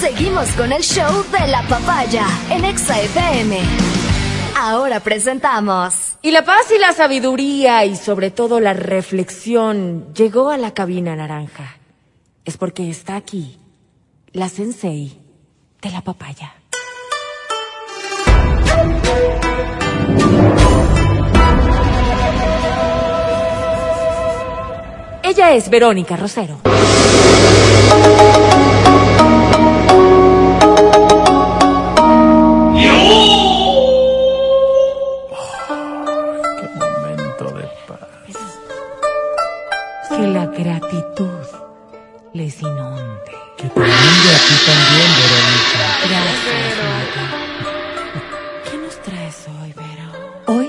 Seguimos con el show de la papaya en Exa FM. Ahora presentamos. Y la paz y la sabiduría y sobre todo la reflexión llegó a la cabina naranja. Es porque está aquí la sensei de la papaya. Ella es Verónica Rosero. También, Verónica. Gracias, Mata. ¿Qué nos traes hoy, Vero? Hoy,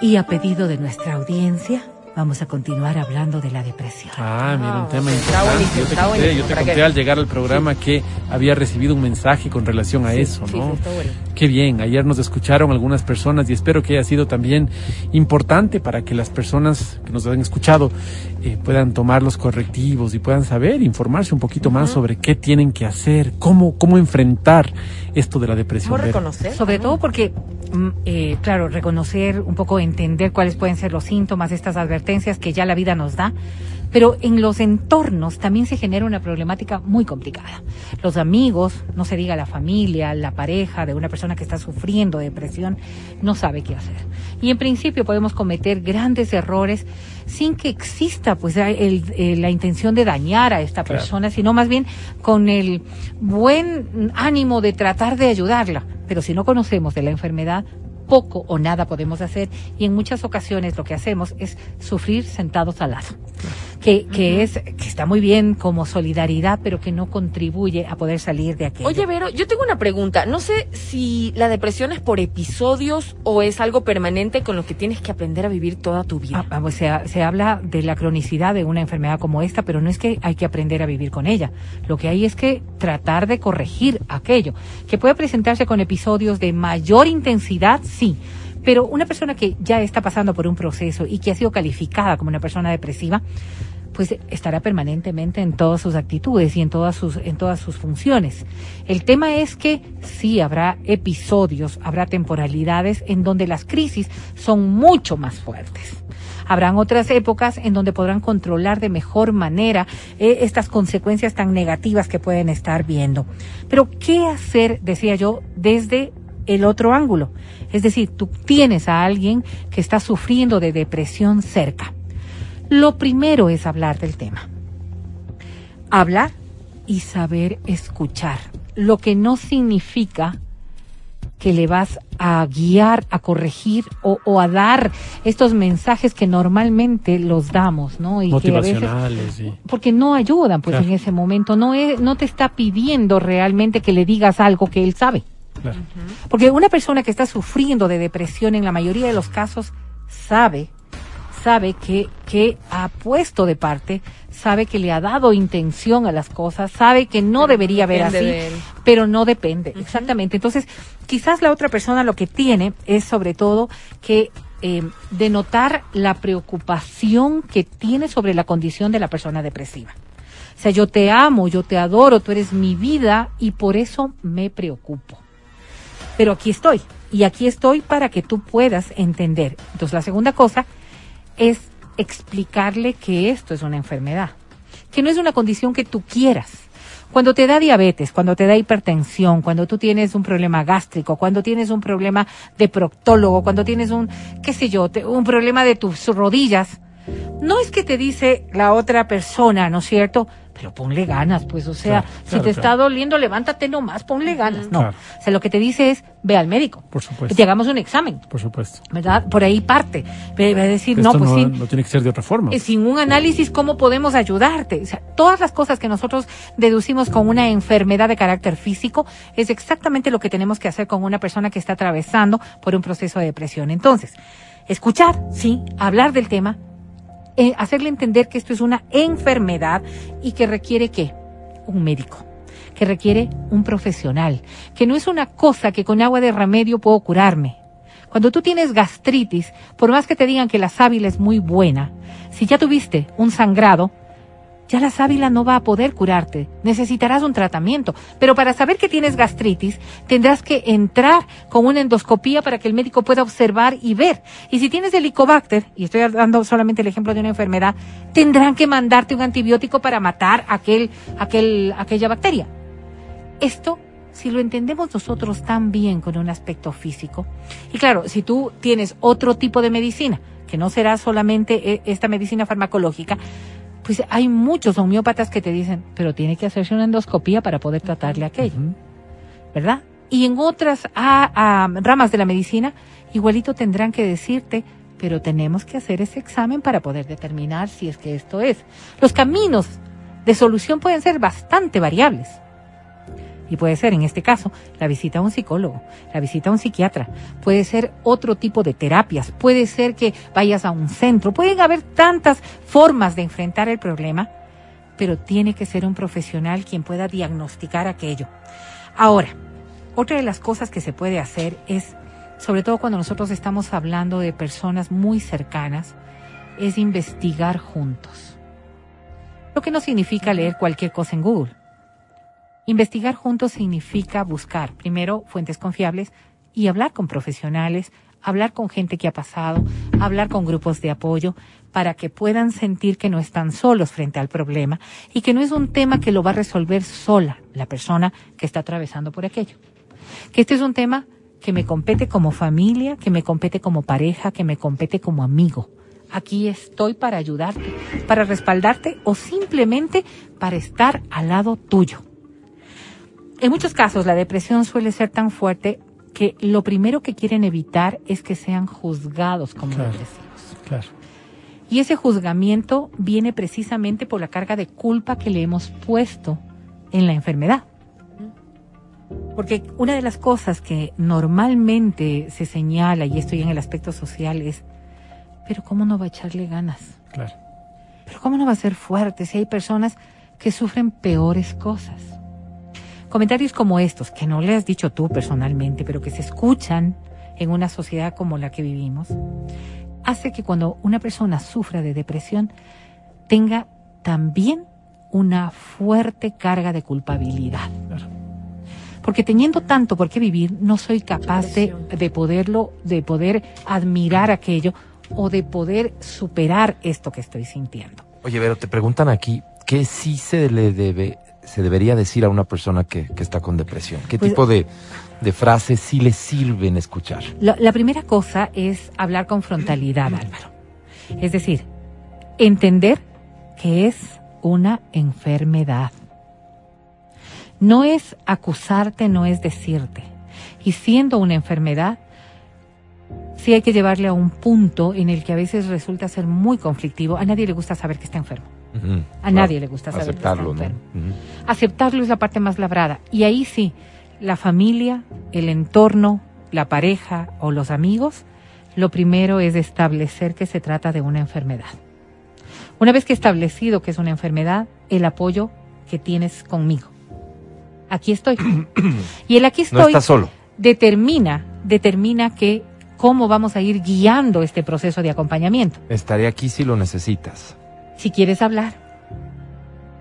y a pedido de nuestra audiencia, vamos a continuar hablando de la depresión. Ah, mira, un tema está importante. Yo te está conté, yo te conté al llegar al programa que había recibido un mensaje con relación a eso, sí, ¿no? sí, está bueno. Qué bien, ayer nos escucharon algunas personas y espero que haya sido también importante para que las personas que nos han escuchado eh, puedan tomar los correctivos y puedan saber, informarse un poquito más sobre qué tienen que hacer, cómo, cómo enfrentar esto de la depresión. ¿Cómo reconocer? Sobre todo porque, mm, eh, claro, reconocer, un poco entender cuáles pueden ser los síntomas, estas advertencias que ya la vida nos da, pero en los entornos también se genera una problemática muy complicada. Los amigos, no se diga la familia, la pareja de una persona que está sufriendo depresión, no sabe qué hacer. Y en principio podemos cometer grandes errores sin que exista pues el- eh, la intención de dañar a esta Claro. persona, sino más bien con el buen ánimo de tratar de ayudarla. Pero si no conocemos de la enfermedad, poco o nada podemos hacer y en muchas ocasiones lo que hacemos es sufrir sentados al lado. Que, que es que está muy bien como solidaridad, pero que no contribuye a poder salir de aquello. Oye, Vero, yo tengo una pregunta. No sé si la depresión es por episodios o es algo permanente con lo que tienes que aprender a vivir toda tu vida. Ah, ah, pues se, se habla de la cronicidad de una enfermedad como esta, pero no es que hay que aprender a vivir con ella. Lo que hay es que tratar de corregir aquello. Que puede presentarse con episodios de mayor intensidad, sí. Pero una persona que ya está pasando por un proceso y que ha sido calificada como una persona depresiva, pues estará permanentemente en todas sus actitudes y en todas sus, en todas sus funciones. El tema es que sí habrá episodios, habrá temporalidades en donde las crisis son mucho más fuertes. Habrán otras épocas en donde podrán controlar de mejor manera eh, estas consecuencias tan negativas que pueden estar viendo. Pero, ¿qué hacer, decía yo, desde el otro ángulo? Es decir, tú tienes a alguien que está sufriendo de depresión cerca. Lo primero es hablar del tema. Hablar y saber escuchar, lo que no significa que le vas a guiar, a corregir o, o a dar estos mensajes que normalmente los damos, ¿no? Y que a veces Motivacionales, sí. porque no ayudan, pues Claro. en ese momento no es, no te está pidiendo realmente que le digas algo que él sabe. Claro. Porque una persona que está sufriendo de depresión en la mayoría de los casos sabe, sabe que, que ha puesto de parte, sabe que le ha dado intención a las cosas, sabe que no debería ver así, de pero no depende, exactamente. Entonces, quizás la otra persona lo que tiene es sobre todo que eh, denotar la preocupación que tiene sobre la condición de la persona depresiva. O sea, yo te amo, yo te adoro, tú eres mi vida y por eso me preocupo pero aquí estoy. Y aquí estoy para que tú puedas entender. Entonces, la segunda cosa es explicarle que esto es una enfermedad, que no es una condición que tú quieras. Cuando te da diabetes, cuando te da hipertensión, cuando tú tienes un problema gástrico, cuando tienes un problema de proctólogo, cuando tienes un, qué sé yo, te- un problema de tus rodillas, no es que te dice la otra persona, ¿no es cierto? Pero ponle ganas, pues, o sea, Claro, si claro, te claro. está doliendo, levántate nomás, ponle ganas. No, o sea, lo que te dice es, ve al médico. Por supuesto. Que te hagamos un examen, Por supuesto. ¿verdad? Por ahí parte. Ve- Va a decir, no, pues no, sí. no tiene que ser de otra forma. Eh, Sin un análisis, ¿cómo podemos ayudarte? O sea, todas las cosas que nosotros deducimos con una enfermedad de carácter físico es exactamente lo que tenemos que hacer con una persona que está atravesando por un proceso de depresión. Entonces, escuchar, sí, hablar del tema, eh, hacerle entender que esto es una enfermedad y que requiere qué? Un médico que requiere un profesional, que no es una cosa que con agua de remedio puedo curarme. Cuando tú tienes gastritis, por más que te digan que la sábila es muy buena, si ya tuviste un sangrado, ya la sábila no va a poder curarte. Necesitarás un tratamiento. Pero para saber que tienes gastritis, tendrás que entrar con una endoscopía para que el médico pueda observar y ver. Y si tienes helicobacter, y estoy dando solamente el ejemplo de una enfermedad, tendrán que mandarte un antibiótico para matar aquel, aquel, aquella bacteria. Esto si lo entendemos nosotros tan bien con un aspecto físico. Y claro, si tú tienes otro tipo de medicina, que no será solamente eh, esta medicina farmacológica, pues hay muchos homeópatas que te dicen, pero tiene que hacerse una endoscopía para poder tratarle aquello, ¿verdad? Y en otras ramas de la medicina, igualito tendrán que decirte, pero tenemos que hacer ese examen para poder determinar si es que esto es. Los caminos de solución pueden ser bastante variables. Y puede ser, en este caso, la visita a un psicólogo, la visita a un psiquiatra, puede ser otro tipo de terapias, puede ser que vayas a un centro, pueden haber tantas formas de enfrentar el problema, pero tiene que ser un profesional quien pueda diagnosticar aquello. Ahora, otra de las cosas que se puede hacer es, sobre todo cuando nosotros estamos hablando de personas muy cercanas, es investigar juntos. Lo que no significa leer cualquier cosa en Google Investigar juntos significa buscar, primero, fuentes confiables y hablar con profesionales, hablar con gente que ha pasado, hablar con grupos de apoyo, para que puedan sentir que no están solos frente al problema y que no es un tema que lo va a resolver sola la persona que está atravesando por aquello. Que este es un tema que me compete como familia, que me compete como pareja, que me compete como amigo. Aquí estoy para ayudarte, para respaldarte o simplemente para estar al lado tuyo. En muchos casos la depresión suele ser tan fuerte que lo primero que quieren evitar es que sean juzgados como depresivos. Claro. Y ese juzgamiento viene precisamente por la carga de culpa que le hemos puesto en la enfermedad. Porque una de las cosas que normalmente se señala, y estoy en el aspecto social, es, pero ¿cómo no va a echarle ganas? Claro. Pero ¿cómo no va a ser fuerte si hay personas que sufren peores cosas? Comentarios como estos, que no le has dicho tú personalmente, pero que se escuchan en una sociedad como la que vivimos, hace que cuando una persona sufra de depresión tenga también una fuerte carga de culpabilidad. Porque teniendo tanto por qué vivir, no soy capaz de, de poderlo, de poder admirar aquello o de poder superar esto que estoy sintiendo. Oye, pero te preguntan aquí, ¿qué sí se le debe se debería decir a una persona que, está con depresión? ¿Qué pues tipo de, frases sí le sirven escuchar? La, primera cosa es hablar con frontalidad, Álvaro. Es decir, entender que es una enfermedad. No es acusarte, no es decirte. Y siendo una enfermedad, sí hay que llevarle a un punto en el que a veces resulta ser muy conflictivo. A nadie le gusta saber que está enfermo. A nadie le gusta saber aceptarlo, que Aceptarlo es la parte más labrada. Y ahí sí, la familia, el entorno, la pareja o los amigos, lo primero es establecer que se trata de una enfermedad. Una vez que establecido que es una enfermedad, el apoyo que tienes conmigo. Aquí estoy. y el aquí estoy no solo. determina, determina que cómo vamos a ir guiando este proceso de acompañamiento. Estaré aquí si lo necesitas si quieres hablar.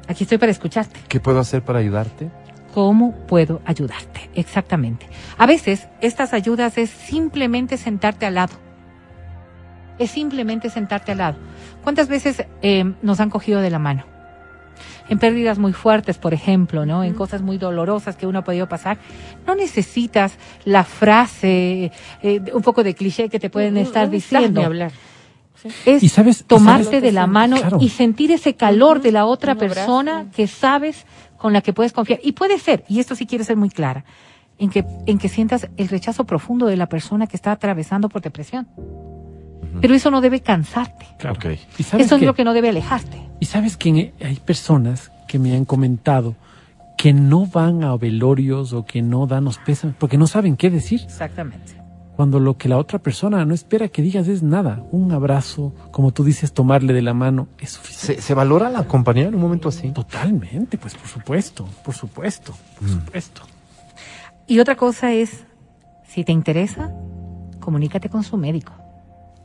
Aquí estoy para escucharte. ¿Qué puedo hacer para ayudarte? ¿Cómo puedo ayudarte? Exactamente. A veces estas ayudas es simplemente sentarte al lado. Es simplemente sentarte al lado. ¿Cuántas veces eh, nos han cogido de la mano? En pérdidas muy fuertes, por ejemplo, ¿no? En cosas muy dolorosas que uno ha podido pasar. No necesitas la frase, eh, un poco de cliché que te pueden estar diciendo. hablar es ¿Y tomarte de la mano y sentir ese calor de la otra persona que sabes con la que puedes confiar. Y puede ser, y esto sí quiero ser muy clara, en que, en que sientas el rechazo profundo de la persona que está atravesando por depresión. Pero eso no debe cansarte. eso es lo que no debe alejarte. Y sabes que hay personas que me han comentado que no van a velorios o que no dan los pésames porque no saben qué decir. Exactamente cuando lo que la otra persona no espera que digas es nada. Un abrazo, como tú dices, tomarle de la mano es suficiente. ¿Se, valora la compañía en un momento así? Totalmente, pues por supuesto, por supuesto, por mm. supuesto. Y otra cosa es, si te interesa, comunícate con su médico.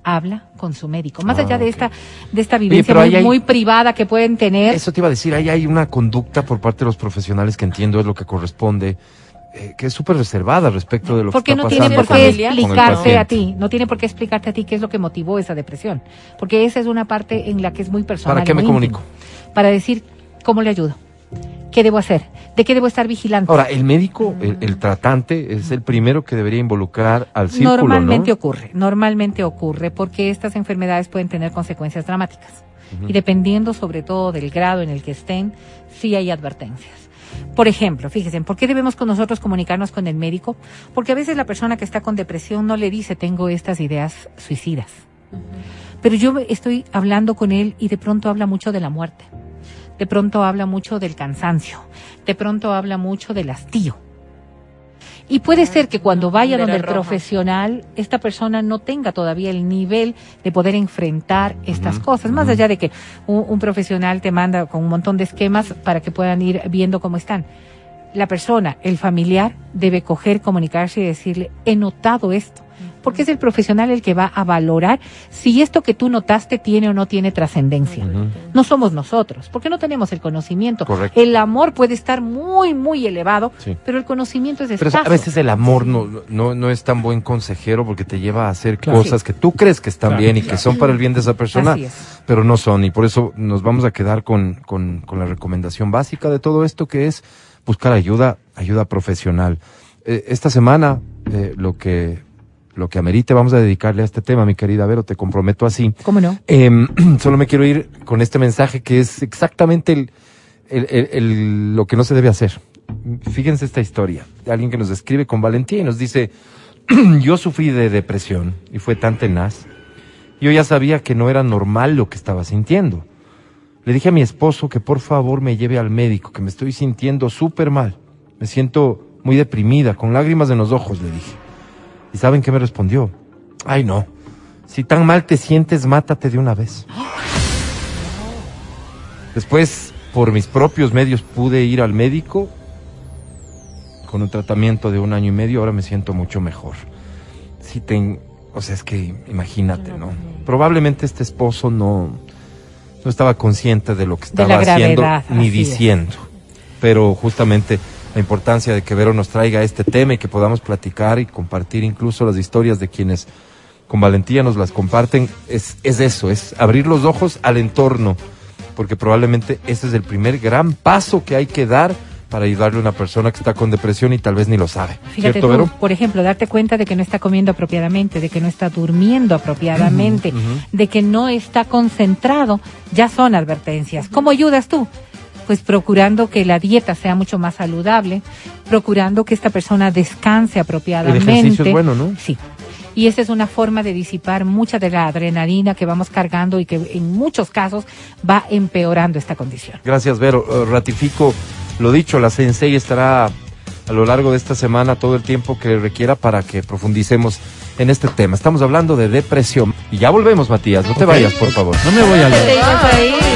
habla con su médico. Más allá Ah, de ok. esta, de esta vivencia muy, hay- muy privada que pueden tener. Eso te iba a decir, ahí hay una conducta por parte de los profesionales que entiendo es lo que corresponde, eh, que es súper reservada respecto de lo porque que no está tiene pasando por qué con- familiar. con el explicarte a ti, no tiene por qué explicarte a ti qué es lo que motivó esa depresión, porque esa es una parte en la que es muy personal. ¿Para qué me comunico? íntimo. Para decir cómo le ayudo, qué debo hacer, de qué debo estar vigilante. Ahora, el médico, el, el tratante, es el primero que debería involucrar al círculo, normalmente ¿no? ocurre, normalmente ocurre porque estas enfermedades pueden tener consecuencias dramáticas y dependiendo sobre todo del grado en el que estén, sí hay advertencias. Por ejemplo, fíjense, ¿por qué debemos con nosotros comunicarnos con el médico? Porque a veces la persona que está con depresión no le dice tengo estas ideas suicidas. Pero yo estoy hablando con él y de pronto habla mucho de la muerte. De pronto habla mucho del cansancio. De pronto habla mucho del hastío. Y puede ser que cuando vaya donde el roja. profesional, esta persona no tenga todavía el nivel de poder enfrentar estas cosas. Más allá de que un, un profesional te manda con un montón de esquemas para que puedan ir viendo cómo están. La persona, el familiar, debe coger, comunicarse y decirle, he notado esto. Porque es el profesional el que va a valorar si esto que tú notaste tiene o no tiene trascendencia. No somos nosotros, porque no tenemos el conocimiento. Correcto. El amor puede estar muy, muy elevado, Sí. pero el conocimiento es Pero escaso. a veces el amor no, no, no es tan buen consejero porque te lleva a hacer Claro. cosas que tú crees que están Claro, bien y que son para el bien de esa persona, Así es. pero no son. Y por eso nos vamos a quedar con, con, con la recomendación básica de todo esto que es buscar ayuda, ayuda profesional. Eh, esta semana eh, lo que lo que amerite vamos a dedicarle a este tema, mi querida Vero, te comprometo así. ¿Cómo no? Em, solo me quiero ir con este mensaje que es exactamente el, el- el- el- lo que no se debe hacer. Fíjense esta historia. de Alguien que nos escribe con valentía y nos dice, yo sufrí de depresión y fue tan tenaz. Yo ya sabía que no era normal lo que estaba sintiendo. Le dije a mi esposo que por favor me lleve al médico, que me estoy sintiendo súper mal. Me siento muy deprimida, con lágrimas en los ojos, le dije. ¿Y saben qué me respondió? Ay, no. Si tan mal te sientes, mátate de una vez. Después, por mis propios medios, pude ir al médico con un tratamiento de un año y medio. Ahora me siento mucho mejor. Si ten, o sea, es que imagínate, ¿no? Probablemente este esposo no, no estaba consciente de lo que estaba haciendo ni diciendo. Pero justamente la importancia de que Vero nos traiga este tema y que podamos platicar y compartir incluso las historias de quienes con valentía nos las comparten, es, es eso, es abrir los ojos al entorno, porque probablemente ese es el primer gran paso que hay que dar para ayudarle a una persona que está con depresión y tal vez ni lo sabe. Fíjate ¿Cierto, tú, Vero? por ejemplo, darte cuenta de que no está comiendo apropiadamente, de que no está durmiendo apropiadamente, de que no está concentrado, ya son advertencias. ¿Cómo ayudas tú? Pues procurando que la dieta sea mucho más saludable, procurando que esta persona descanse apropiadamente. El ejercicio es bueno, ¿no? Sí. Y esa es una forma de disipar mucha de la adrenalina que vamos cargando y que en muchos casos va empeorando esta condición. Gracias, Vero. Eh, ratifico lo dicho, la Sensei estará a lo largo de esta semana todo el tiempo que requiera para que profundicemos en este tema. Estamos hablando de depresión. Y ya volvemos, Matías. No te vayas, por favor. No me voy a leer.